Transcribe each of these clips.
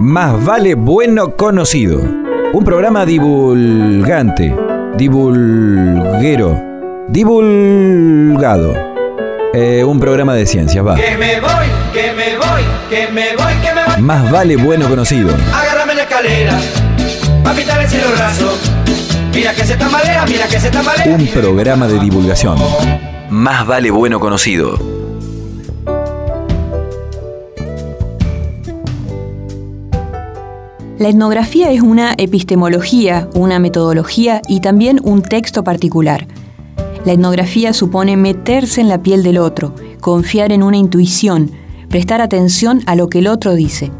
Más vale bueno conocido. Un programa divulgante, divulguero, divulgado. Eh, un programa de ciencias, va. Que me voy, que me voy, que me voy, que me voy. Más vale bueno conocido. Agárrame la escalera, pa' pintar el cielo raso. Mira que se tambalea, mira que se tambalea. Un programa de divulgación. Más vale bueno conocido. La etnografía es una epistemología, una metodología y también un texto particular. La etnografía supone meterse en la piel del otro, confiar en una intuición, prestar atención a lo que el otro dice.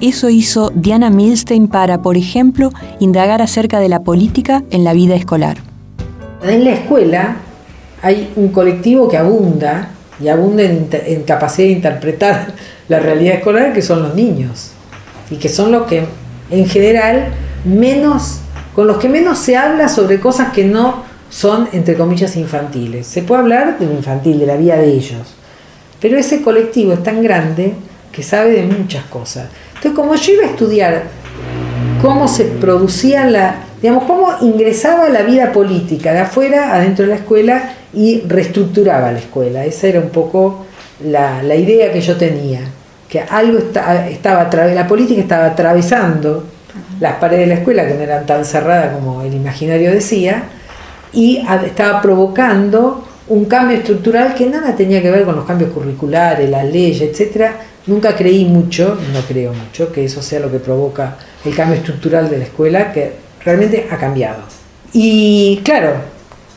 Eso hizo Diana Milstein para, por ejemplo, indagar acerca de la política en la vida escolar. En la escuela hay un colectivo que abunda y abunda en, en capacidad de interpretar la realidad escolar, que son los niños, y que son los que en general menos con los que menos se habla sobre cosas que no son entre comillas infantiles. Se puede hablar de lo infantil, de la vida de ellos, pero ese colectivo es tan grande que sabe de muchas cosas. Entonces, como yo iba a estudiar cómo se producía la, digamos, cómo ingresaba la vida política de afuera adentro de la escuela y reestructuraba la escuela, esa era un poco la, la idea que yo tenía que algo estaba, la política estaba atravesando las paredes de la escuela, que no eran tan cerradas como el imaginario decía, y estaba provocando un cambio estructural que nada tenía que ver con los cambios curriculares, las leyes, etcétera. Nunca creí mucho, no creo mucho, que eso sea lo que provoca el cambio estructural de la escuela, que realmente ha cambiado. Y claro,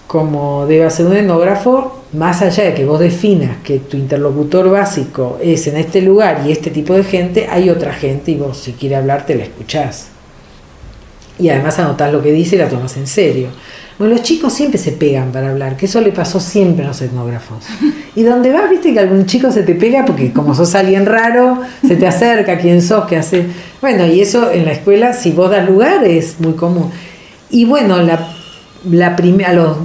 como debe ser un etnógrafo, más allá de que vos definas que tu interlocutor básico es en este lugar y este tipo de gente, hay otra gente y vos si quiere hablar te la escuchás. Y además anotás lo que dice y la tomas en serio. Bueno, los chicos siempre se pegan para hablar, que eso le pasó siempre a los etnógrafos. Y donde vas, viste que algún chico se te pega porque como sos alguien raro, se te acerca, quién sos, qué hace. Bueno, y eso en la escuela, si vos das lugar, es muy común. Y bueno, la, la a los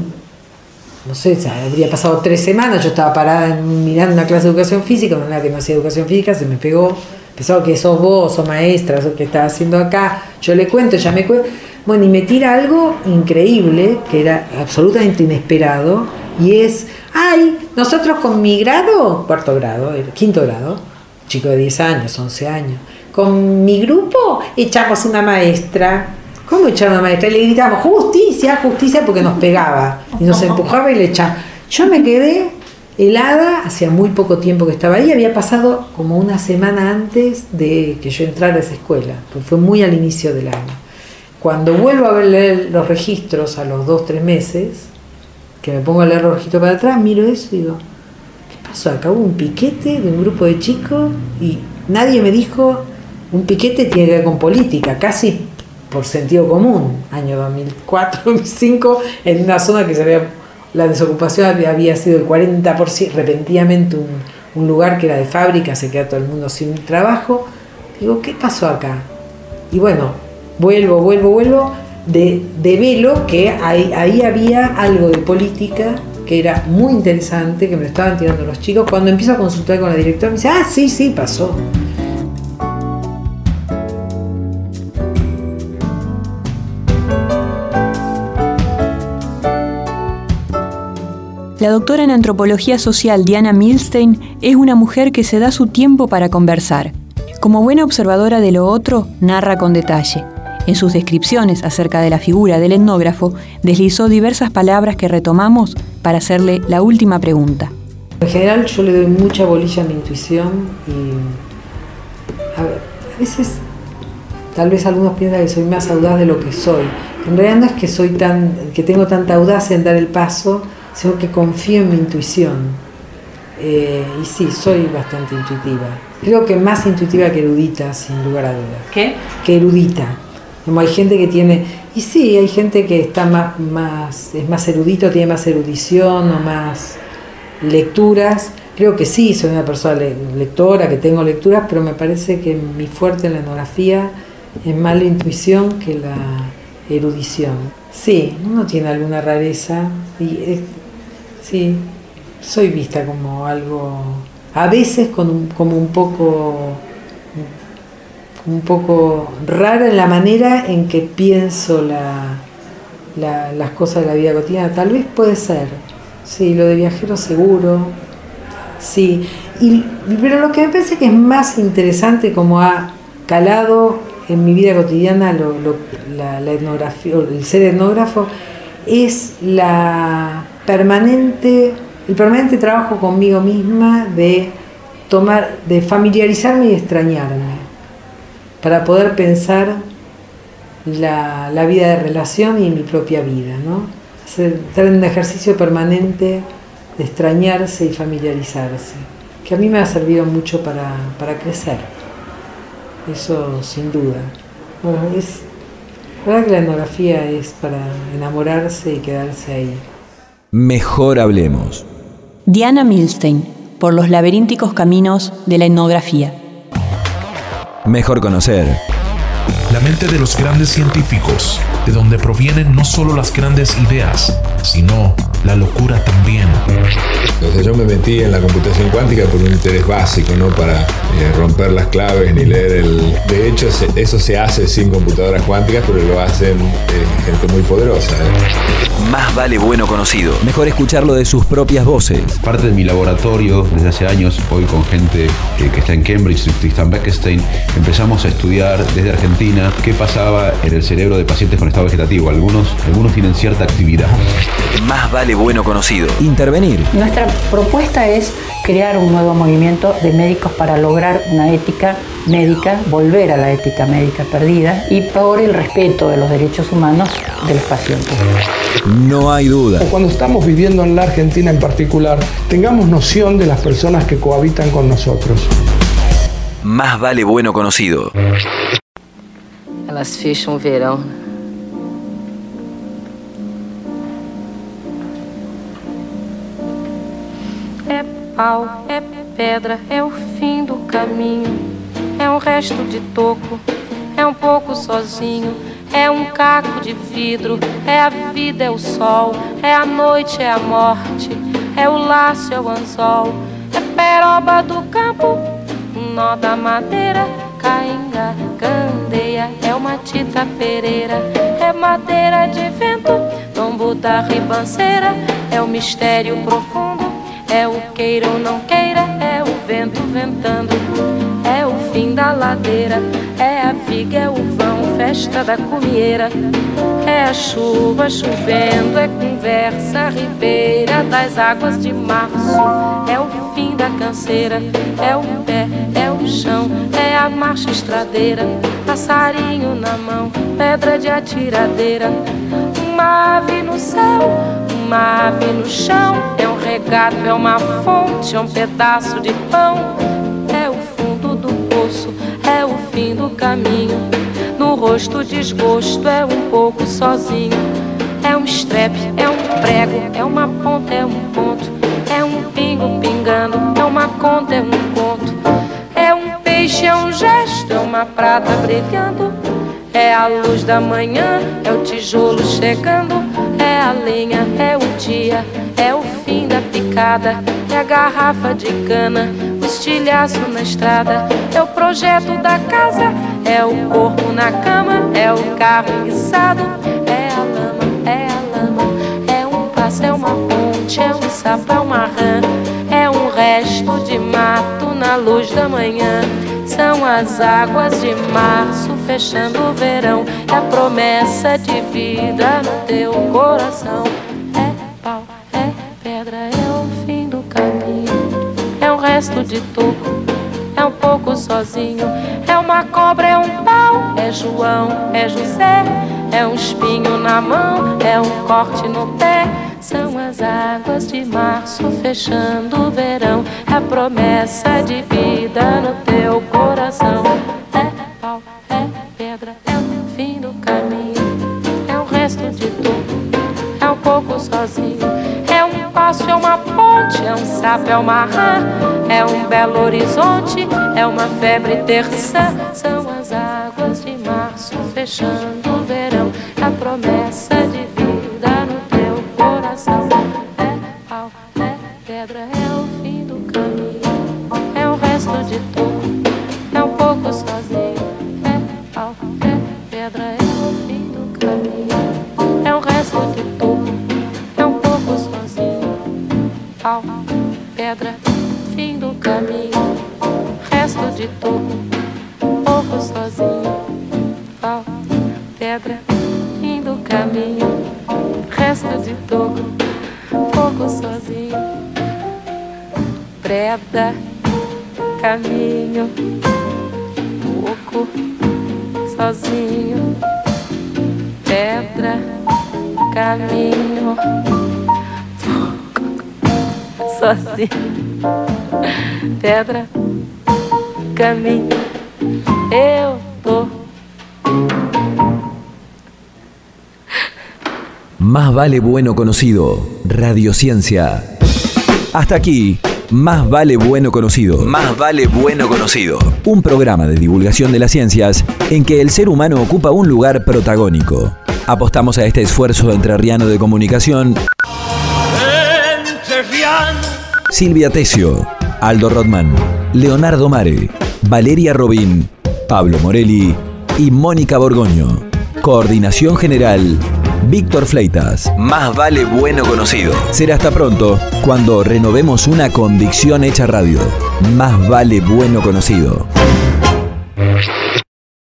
no sé, habría pasado tres semanas, yo estaba parada mirando una clase de educación física, una que no hacía educación física, se me pegó, pensaba que sos vos, sos maestra, sos que estás haciendo acá, yo le cuento, ya me cuento, bueno, y me tira algo increíble, que era absolutamente inesperado, y es, ay, nosotros con mi grado, cuarto grado, quinto grado, chico de 10 años, 11 años, con mi grupo echamos una maestra, ¿Cómo echar una maestra? Y le gritamos, justicia, justicia, porque nos pegaba y nos empujaba y le echaba. Yo me quedé helada, hacía muy poco tiempo que estaba ahí, había pasado como una semana antes de que yo entrara a esa escuela, porque fue muy al inicio del año. Cuando vuelvo a ver los registros a los dos, tres meses, que me pongo a leer los registros para atrás, miro eso y digo, ¿qué pasó? Acá hubo un piquete de un grupo de chicos y nadie me dijo, un piquete tiene que ver con política, casi por sentido común, año 2004, 2005, en una zona que se había, la desocupación había sido el 40%, repentinamente un, un lugar que era de fábrica, se queda todo el mundo sin trabajo. Digo, ¿qué pasó acá? Y bueno, vuelvo, vuelvo, vuelvo, de, de velo que ahí, ahí había algo de política que era muy interesante, que me estaban tirando los chicos. Cuando empiezo a consultar con la directora, me dice, ah, sí, sí, pasó. La doctora en antropología social Diana Milstein es una mujer que se da su tiempo para conversar. Como buena observadora de lo otro, narra con detalle. En sus descripciones acerca de la figura del etnógrafo, deslizó diversas palabras que retomamos para hacerle la última pregunta. En general yo le doy mucha bolilla a mi intuición y a, veces tal vez algunos piensan que soy más audaz de lo que soy. En realidad no es que soy tan, que tengo tanta audacia en dar el paso, sino que confío en mi intuición. Eh, y sí, soy bastante intuitiva. Creo que más intuitiva que erudita, sin lugar a dudas. ¿Qué? Que erudita. Como hay gente que tiene, y sí, hay gente que está más, más, es más erudito, tiene más erudición o más lecturas. Creo que sí, soy una persona lectora, que tengo lecturas, pero me parece que mi fuerte en la etnografía es más la intuición que la erudición. Sí, uno tiene alguna rareza y Sí, soy vista como algo a veces con como un poco un poco rara en la manera en que pienso la, las cosas de la vida cotidiana. Tal vez puede ser, sí, lo de viajero seguro, sí. Y, pero lo que me parece que es más interesante como ha calado en mi vida cotidiana la, la etnografía, el ser etnógrafo, es la permanente, el permanente trabajo conmigo misma de tomar, de familiarizarme y extrañarme, para poder pensar la, la vida de relación y mi propia vida, ¿no? Hacer, un ejercicio permanente de extrañarse y familiarizarse, que a mí me ha servido mucho para, para crecer. Eso sin duda. Es verdad que la etnografía es para enamorarse y quedarse ahí. Mejor hablemos. Diana Milstein, por los laberínticos caminos de la etnografía. Mejor conocer. La mente de los grandes científicos, de donde provienen no solo las grandes ideas, sino la locura también. Entonces yo me metí en la computación cuántica por un interés básico, no para eh, romper las claves ni leer el... De hecho, eso se hace sin computadoras cuánticas, pero lo hacen eh, gente muy poderosa. ¿eh? Más vale bueno conocido. Mejor escucharlo de sus propias voces. Parte de mi laboratorio desde hace años, hoy con gente que está en Cambridge, Tristan Beckstein, empezamos a estudiar desde Argentina qué pasaba en el cerebro de pacientes con estado vegetativo. Algunos, algunos tienen cierta actividad. Más vale bueno conocido. Intervenir. Nuestra propuesta es crear un nuevo movimiento de médicos para lograr una ética médica, volver a la ética médica perdida y por el respeto de los derechos humanos de los pacientes. No hay duda. Cuando estamos viviendo en la Argentina en particular, tengamos noción de las personas que cohabitan con nosotros. Más vale bueno conocido. Elas fecham verão pau, é pedra, é o fim do caminho. É um resto de toco, é um pouco sozinho. É um caco de vidro, é a vida, é o sol, é a noite, é a morte, é o laço, é o anzol, é peroba do campo, um nó da madeira, cainga, candeia, é uma tita pereira, é madeira de vento, tombo da ribanceira, é o mistério profundo é o queira ou não queira, é o vento ventando, é o fim da ladeira, é a viga, é o vão, festa da comieira. É a chuva chovendo, é conversa ribeira das águas de março. É o fim da canseira, é o pé, é o chão, é a marcha estradeira. Passarinho na mão, pedra de atiradeira. Uma ave no céu, uma ave no chão, é um regato, é uma fonte, é um pedaço de pão, é o fundo do poço, é o fim do caminho. No rosto desgosto, é um pouco sozinho. É um estrepe, é um prego, é uma ponta, é um ponto, é um pingo pingando, é uma conta, é um conto. É um peixe, é um gesto, é uma prata brilhando. É a luz da manhã, é o tijolo chegando é a lenha, é o dia, é o fim da picada, é a garrafa de cana, o estilhaço na estrada, é o projeto da casa, é o corpo na cama, é o carro enguiçado, é a lama, é a lama, é um passo, é uma ponte, é um sapo, é uma rã, é um resto de mato na luz da manhã. São as águas de março fechando o verão. É a promessa de vida no teu coração. É pau, é pedra, é o fim do caminho. É um resto de toco, é um pouco sozinho. É uma cobra, é um pau, é João, é José. É um espinho na mão, é um corte no pé. São as águas de março fechando o verão. É a promessa de vida no teu coração. É pau, é pedra, é o fim do caminho. É um resto de tudo, é um pouco sozinho. É um passo, é uma ponte, é um sapo, é uma rã. É um belo horizonte, é uma febre terça. São as águas dias de março, fechando o verão. A promessa de vida no teu coração é pau, é pedra, é o fim do caminho, é o resto de tudo, é um pouco sozinho. É pau, é pedra, é o fim do caminho, é o resto de tudo, é um pouco sozinho. Pau, pedra, fim do caminho, resto de tudo pouco sozinho pedra, fim do caminho, resto de toco, pouco sozinho, preda, caminho, pouco sozinho, pedra, caminho, pouco sozinho pedra, caminho, eu Más vale bueno conocido. Radiociencia. Hasta aquí. Más vale bueno conocido. Más vale bueno conocido. Un programa de divulgación de las ciencias en que el ser humano ocupa un lugar protagónico. Apostamos a este esfuerzo entrerriano de comunicación. Silvia Tesio, Aldo Rodman, Leonardo Mare, Valeria Robín, Pablo Morelli y Mónica Borgoño. Coordinación General, Víctor Fleitas. Más vale bueno conocido. Será hasta pronto cuando renovemos una convicción hecha radio. Más vale bueno conocido.